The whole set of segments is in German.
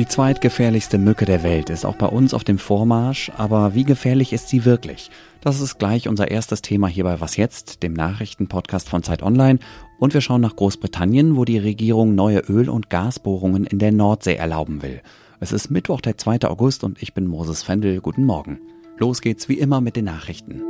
Die zweitgefährlichste Mücke der Welt ist auch bei uns auf dem Vormarsch, aber wie gefährlich ist sie wirklich? Das ist gleich unser erstes Thema hier bei Was jetzt, dem Nachrichtenpodcast von Zeit Online. Und wir schauen nach Großbritannien, wo die Regierung neue Öl- und Gasbohrungen in der Nordsee erlauben will. Es ist Mittwoch, der 2. August und ich bin Moses Fendel. Guten Morgen. Los geht's wie immer mit den Nachrichten.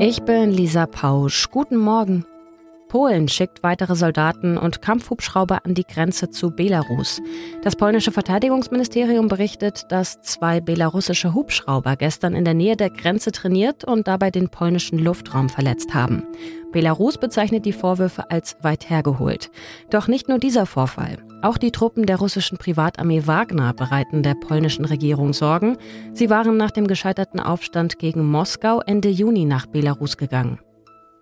Ich bin Lisa Pausch. Guten Morgen. Polen schickt weitere Soldaten und Kampfhubschrauber an die Grenze zu Belarus. Das polnische Verteidigungsministerium berichtet, dass zwei belarussische Hubschrauber gestern in der Nähe der Grenze trainiert und dabei den polnischen Luftraum verletzt haben. Belarus bezeichnet die Vorwürfe als weit hergeholt. Doch nicht nur dieser Vorfall. Auch die Truppen der russischen Privatarmee Wagner bereiten der polnischen Regierung Sorgen. Sie waren nach dem gescheiterten Aufstand gegen Moskau Ende Juni nach Belarus gegangen.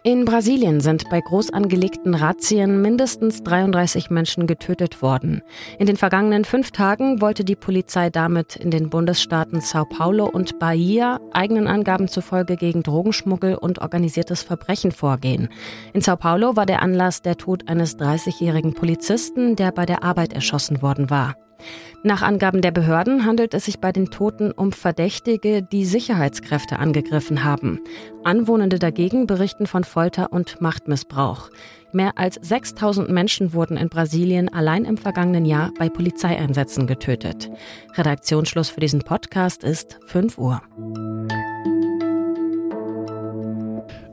In Brasilien sind bei groß angelegten Razzien mindestens 33 Menschen getötet worden. In den vergangenen fünf Tagen wollte die Polizei damit in den Bundesstaaten Sao Paulo und Bahia eigenen Angaben zufolge gegen Drogenschmuggel und organisiertes Verbrechen vorgehen. In Sao Paulo war der Anlass der Tod eines 30-jährigen Polizisten, der bei der Arbeit erschossen worden war. Nach Angaben der Behörden handelt es sich bei den Toten um Verdächtige, die Sicherheitskräfte angegriffen haben. Anwohnende dagegen berichten von Folter und Machtmissbrauch. Mehr als 6000 Menschen wurden in Brasilien allein im vergangenen Jahr bei Polizeieinsätzen getötet. Redaktionsschluss für diesen Podcast ist 5 Uhr.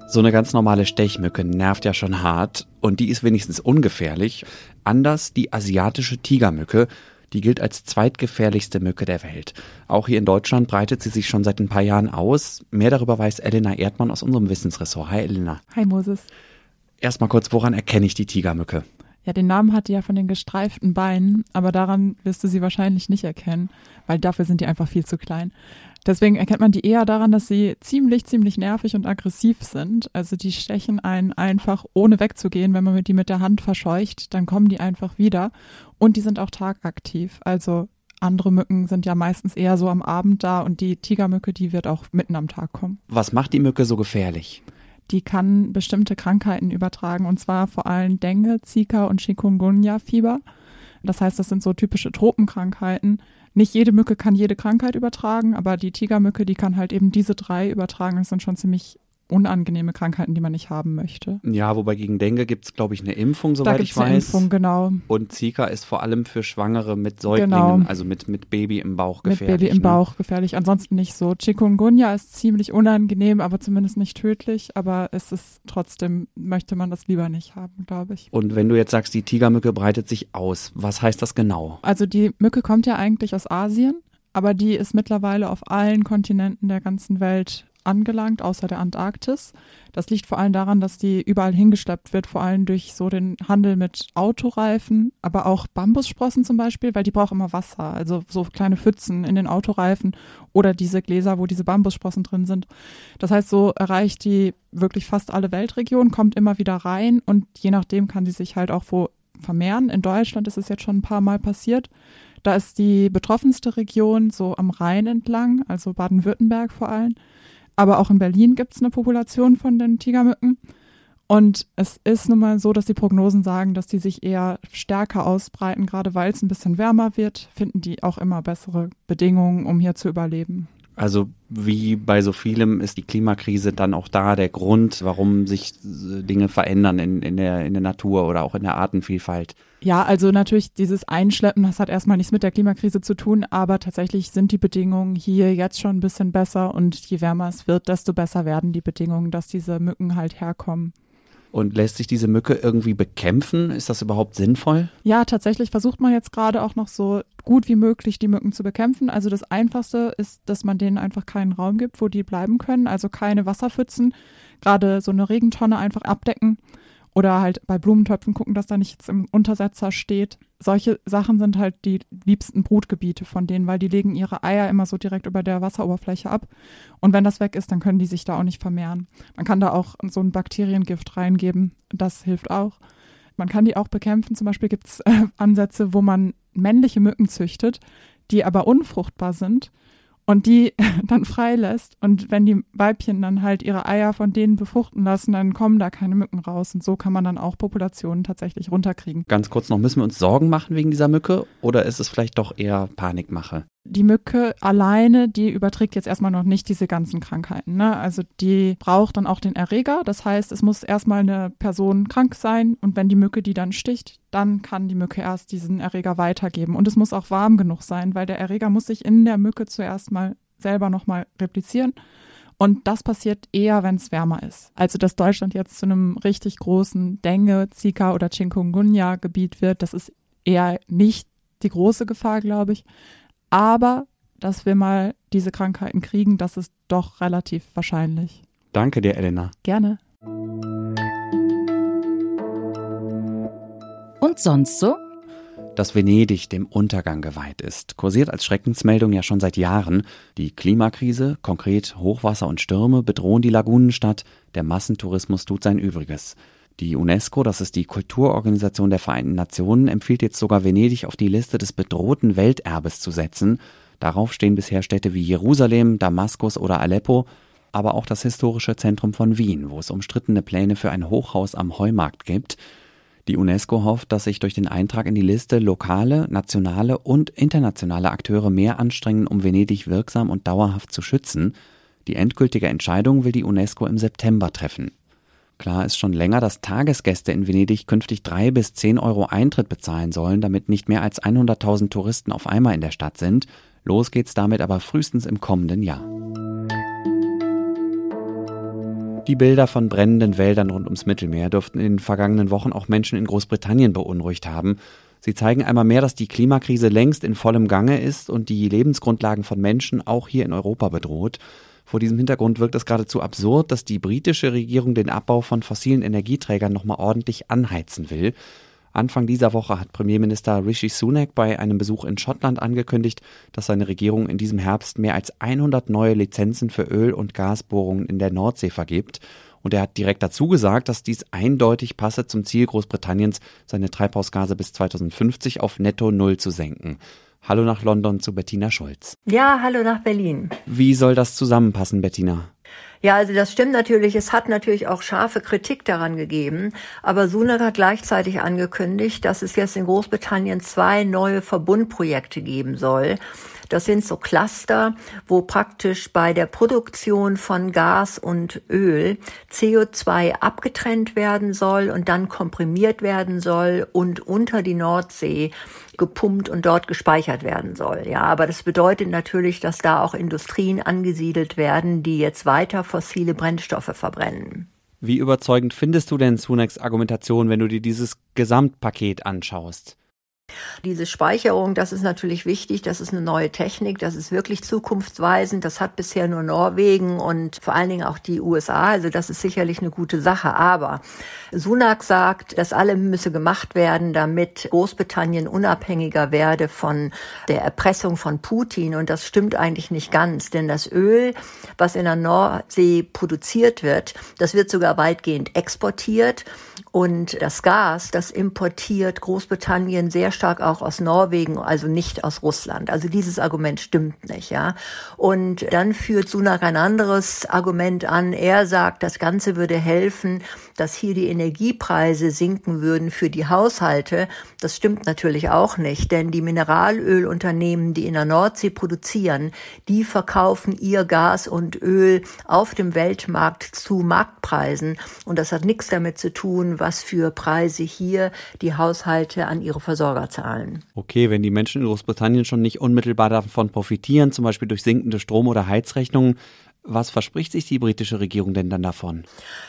So eine ganz normale Stechmücke nervt ja schon hart und die ist wenigstens ungefährlich. Anders die asiatische Tigermücke die gilt als zweitgefährlichste Mücke der Welt. Auch hier in Deutschland breitet sie sich schon seit ein paar Jahren aus. Mehr darüber weiß Elena Erdmann aus unserem Wissensressort. Hi Elena. Hi Moses. Erstmal kurz, woran erkenne ich die Tigermücke? Ja, den Namen hat die ja von den gestreiften Beinen, aber daran wirst du sie wahrscheinlich nicht erkennen, weil dafür sind die einfach viel zu klein. Deswegen erkennt man die eher daran, dass sie ziemlich, ziemlich nervig und aggressiv sind. Also die stechen einen einfach, ohne wegzugehen. Wenn man die mit der Hand verscheucht, dann kommen die einfach wieder. Und die sind auch tagaktiv. Also andere Mücken sind ja meistens eher so am Abend da und die Tigermücke, die wird auch mitten am Tag kommen. Was macht die Mücke so gefährlich? Die kann bestimmte Krankheiten übertragen und zwar vor allem Dengue, Zika und Chikungunya-Fieber. Das heißt, das sind so typische Tropenkrankheiten. Nicht jede Mücke kann jede Krankheit übertragen, aber die Tigermücke, die kann halt eben diese drei übertragen. Das sind schon ziemlich unangenehme Krankheiten, die man nicht haben möchte. Ja, wobei gegen Dengue gibt es, glaube ich, eine Impfung, soweit ich weiß. Eine Impfung, genau. Und Zika ist vor allem für Schwangere mit Säuglingen, genau. also mit, mit Baby im Bauch gefährlich. Mit Baby im ne? Bauch gefährlich, ansonsten nicht so. Chikungunya ist ziemlich unangenehm, aber zumindest nicht tödlich, aber es ist trotzdem, möchte man das lieber nicht haben, glaube ich. Und wenn du jetzt sagst, die Tigermücke breitet sich aus, was heißt das genau? Also die Mücke kommt ja eigentlich aus Asien, aber die ist mittlerweile auf allen Kontinenten der ganzen Welt angelangt, außer der Antarktis. Das liegt vor allem daran, dass die überall hingeschleppt wird, vor allem durch so den Handel mit Autoreifen, aber auch Bambussprossen zum Beispiel, weil die brauchen immer Wasser, also so kleine Pfützen in den Autoreifen oder diese Gläser, wo diese Bambussprossen drin sind. Das heißt, so erreicht die wirklich fast alle Weltregionen, kommt immer wieder rein und je nachdem kann sie sich halt auch wo vermehren. In Deutschland ist es jetzt schon ein paar Mal passiert. Da ist die betroffenste Region so am Rhein entlang, also Baden-Württemberg vor allem. Aber auch in Berlin gibt es eine Population von den Tigermücken. Und es ist nun mal so, dass die Prognosen sagen, dass die sich eher stärker ausbreiten, gerade weil es ein bisschen wärmer wird, finden die auch immer bessere Bedingungen, um hier zu überleben. Also wie bei so vielem ist die Klimakrise dann auch da der Grund, warum sich Dinge verändern in, in, der, in der Natur oder auch in der Artenvielfalt. Ja, also natürlich dieses Einschleppen, das hat erstmal nichts mit der Klimakrise zu tun, aber tatsächlich sind die Bedingungen hier jetzt schon ein bisschen besser und je wärmer es wird, desto besser werden die Bedingungen, dass diese Mücken halt herkommen. Und lässt sich diese Mücke irgendwie bekämpfen? Ist das überhaupt sinnvoll? Ja, tatsächlich versucht man jetzt gerade auch noch so gut wie möglich die Mücken zu bekämpfen. Also das Einfachste ist, dass man denen einfach keinen Raum gibt, wo die bleiben können. Also keine Wasserpfützen, gerade so eine Regentonne einfach abdecken oder halt bei Blumentöpfen gucken, dass da nichts im Untersetzer steht. Solche Sachen sind halt die liebsten Brutgebiete von denen, weil die legen ihre Eier immer so direkt über der Wasseroberfläche ab. Und wenn das weg ist, dann können die sich da auch nicht vermehren. Man kann da auch so ein Bakteriengift reingeben. Das hilft auch. Man kann die auch bekämpfen. Zum Beispiel gibt es äh, Ansätze, wo man männliche Mücken züchtet, die aber unfruchtbar sind und die dann freilässt. Und wenn die Weibchen dann halt ihre Eier von denen befruchten lassen, dann kommen da keine Mücken raus. Und so kann man dann auch Populationen tatsächlich runterkriegen. Ganz kurz noch, müssen wir uns Sorgen machen wegen dieser Mücke oder ist es vielleicht doch eher Panikmache? Die Mücke alleine, die überträgt jetzt erstmal noch nicht diese ganzen Krankheiten. Ne? Also die braucht dann auch den Erreger. Das heißt, es muss erstmal eine Person krank sein und wenn die Mücke die dann sticht, dann kann die Mücke erst diesen Erreger weitergeben. Und es muss auch warm genug sein, weil der Erreger muss sich in der Mücke zuerst mal selber nochmal replizieren. Und das passiert eher, wenn es wärmer ist. Also, dass Deutschland jetzt zu einem richtig großen Dengue, Zika oder Chikungunya-Gebiet wird, das ist eher nicht die große Gefahr, glaube ich. Aber dass wir mal diese Krankheiten kriegen, das ist doch relativ wahrscheinlich. Danke dir, Elena. Gerne. Und sonst so? Dass Venedig dem Untergang geweiht ist, kursiert als Schreckensmeldung ja schon seit Jahren. Die Klimakrise, konkret Hochwasser und Stürme, bedrohen die Lagunenstadt, der Massentourismus tut sein Übriges. Die UNESCO, das ist die Kulturorganisation der Vereinten Nationen, empfiehlt jetzt sogar Venedig auf die Liste des bedrohten Welterbes zu setzen. Darauf stehen bisher Städte wie Jerusalem, Damaskus oder Aleppo, aber auch das historische Zentrum von Wien, wo es umstrittene Pläne für ein Hochhaus am Heumarkt gibt. Die UNESCO hofft, dass sich durch den Eintrag in die Liste lokale, nationale und internationale Akteure mehr anstrengen, um Venedig wirksam und dauerhaft zu schützen. Die endgültige Entscheidung will die UNESCO im September treffen. Klar ist schon länger, dass Tagesgäste in Venedig künftig drei bis zehn Euro Eintritt bezahlen sollen, damit nicht mehr als 100.000 Touristen auf einmal in der Stadt sind. Los geht's damit aber frühestens im kommenden Jahr. Die Bilder von brennenden Wäldern rund ums Mittelmeer dürften in den vergangenen Wochen auch Menschen in Großbritannien beunruhigt haben. Sie zeigen einmal mehr, dass die Klimakrise längst in vollem Gange ist und die Lebensgrundlagen von Menschen auch hier in Europa bedroht. Vor diesem Hintergrund wirkt es geradezu absurd, dass die britische Regierung den Abbau von fossilen Energieträgern nochmal ordentlich anheizen will. Anfang dieser Woche hat Premierminister Rishi Sunak bei einem Besuch in Schottland angekündigt, dass seine Regierung in diesem Herbst mehr als 100 neue Lizenzen für Öl- und Gasbohrungen in der Nordsee vergibt. Und er hat direkt dazu gesagt, dass dies eindeutig passe zum Ziel Großbritanniens, seine Treibhausgase bis 2050 auf Netto Null zu senken. Hallo nach London zu Bettina Schulz. Ja, hallo nach Berlin. Wie soll das zusammenpassen, Bettina? Ja, also das stimmt natürlich. Es hat natürlich auch scharfe Kritik daran gegeben. Aber Sunak hat gleichzeitig angekündigt, dass es jetzt in Großbritannien zwei neue Verbundprojekte geben soll. Das sind so Cluster, wo praktisch bei der Produktion von Gas und Öl CO2 abgetrennt werden soll und dann komprimiert werden soll und unter die Nordsee gepumpt und dort gespeichert werden soll. Ja, aber das bedeutet natürlich, dass da auch Industrien angesiedelt werden, die jetzt weiter fossile Brennstoffe verbrennen. Wie überzeugend findest du denn Sunaks Argumentation, wenn du dir dieses Gesamtpaket anschaust? Diese Speicherung, das ist natürlich wichtig, das ist eine neue Technik, das ist wirklich zukunftsweisend, das hat bisher nur Norwegen und vor allen Dingen auch die USA, also das ist sicherlich eine gute Sache. Aber Sunak sagt, das alle müsse gemacht werden, damit Großbritannien unabhängiger werde von der Erpressung von Putin und das stimmt eigentlich nicht ganz, denn das Öl, was in der Nordsee produziert wird, das wird sogar weitgehend exportiert und das Gas, das importiert Großbritannien sehr stark auch aus Norwegen, also nicht aus Russland. Also dieses Argument stimmt nicht, ja. Und dann führt Sunak ein anderes Argument an. Er sagt, das Ganze würde helfen, dass hier die Energiepreise sinken würden für die Haushalte. Das stimmt natürlich auch nicht, denn die Mineralölunternehmen, die in der Nordsee produzieren, die verkaufen ihr Gas und Öl auf dem Weltmarkt zu Marktpreisen. Und das hat nichts damit zu tun, was für Preise hier die Haushalte an ihre Versorger zahlen. Okay, wenn die Menschen in Großbritannien schon nicht unmittelbar davon profitieren, zum Beispiel durch sinkende Strom- oder Heizrechnungen, was verspricht sich die britische Regierung denn dann davon?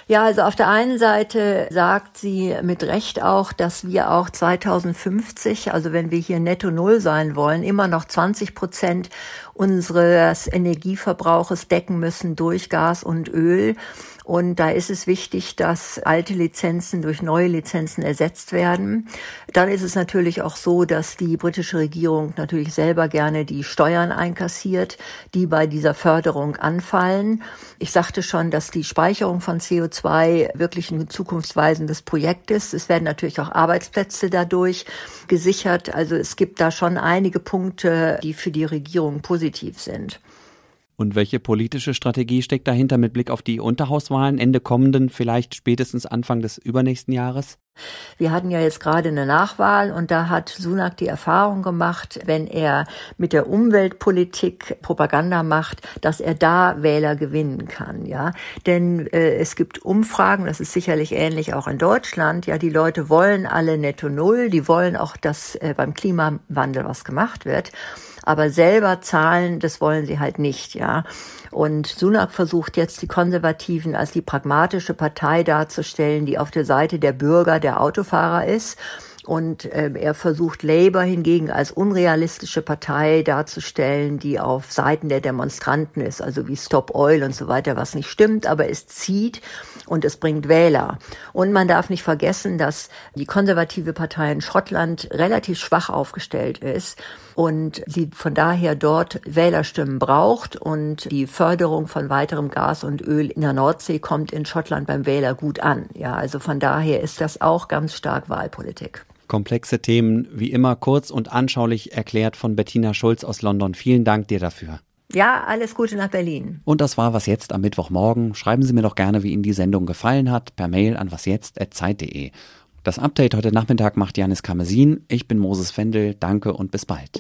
Ja, also auf der einen Seite sagt sie mit Recht auch, dass wir auch 2050, also wenn wir hier netto Null sein wollen, immer noch 20 Prozent unseres Energieverbrauches decken müssen durch Gas und Öl. Und da ist es wichtig, dass alte Lizenzen durch neue Lizenzen ersetzt werden. Dann ist es natürlich auch so, dass die britische Regierung natürlich selber gerne die Steuern einkassiert, die bei dieser Förderung anfallen. Ich sagte schon, dass die Speicherung von CO2 wirklich ein zukunftsweisendes Projekt ist. Es werden natürlich auch Arbeitsplätze dadurch gesichert. Also es gibt da schon einige Punkte, die für die Regierung positiv sind. Und welche politische Strategie steckt dahinter mit Blick auf die Unterhauswahlen Ende kommenden, vielleicht spätestens Anfang des übernächsten Jahres? Wir hatten ja jetzt gerade eine Nachwahl und da hat Sunak die Erfahrung gemacht, wenn er mit der Umweltpolitik Propaganda macht, dass er da Wähler gewinnen kann, ja. Denn äh, es gibt Umfragen, das ist sicherlich ähnlich auch in Deutschland, ja, die Leute wollen alle netto null, die wollen auch, dass äh, beim Klimawandel was gemacht wird aber selber zahlen, das wollen sie halt nicht, ja. Und Sunak versucht jetzt die Konservativen als die pragmatische Partei darzustellen, die auf der Seite der Bürger, der Autofahrer ist und äh, er versucht Labour hingegen als unrealistische Partei darzustellen, die auf Seiten der Demonstranten ist, also wie Stop Oil und so weiter, was nicht stimmt, aber es zieht und es bringt Wähler. Und man darf nicht vergessen, dass die konservative Partei in Schottland relativ schwach aufgestellt ist und sie von daher dort Wählerstimmen braucht und die Förderung von weiterem Gas und Öl in der Nordsee kommt in Schottland beim Wähler gut an. Ja, also von daher ist das auch ganz stark Wahlpolitik. Komplexe Themen, wie immer kurz und anschaulich erklärt von Bettina Schulz aus London. Vielen Dank dir dafür. Ja, alles Gute nach Berlin. Und das war was jetzt am Mittwochmorgen. Schreiben Sie mir doch gerne, wie Ihnen die Sendung gefallen hat, per Mail an wasjetzt.zeit.de. Das Update heute Nachmittag macht Janis Kamesin. Ich bin Moses Fendel. Danke und bis bald.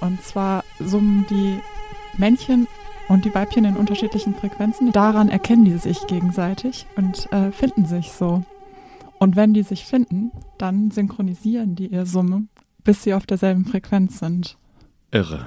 Und zwar summen die Männchen und die Weibchen in unterschiedlichen Frequenzen. Daran erkennen die sich gegenseitig und äh, finden sich so. Und wenn die sich finden, dann synchronisieren die ihr Summe, bis sie auf derselben Frequenz sind. Irre.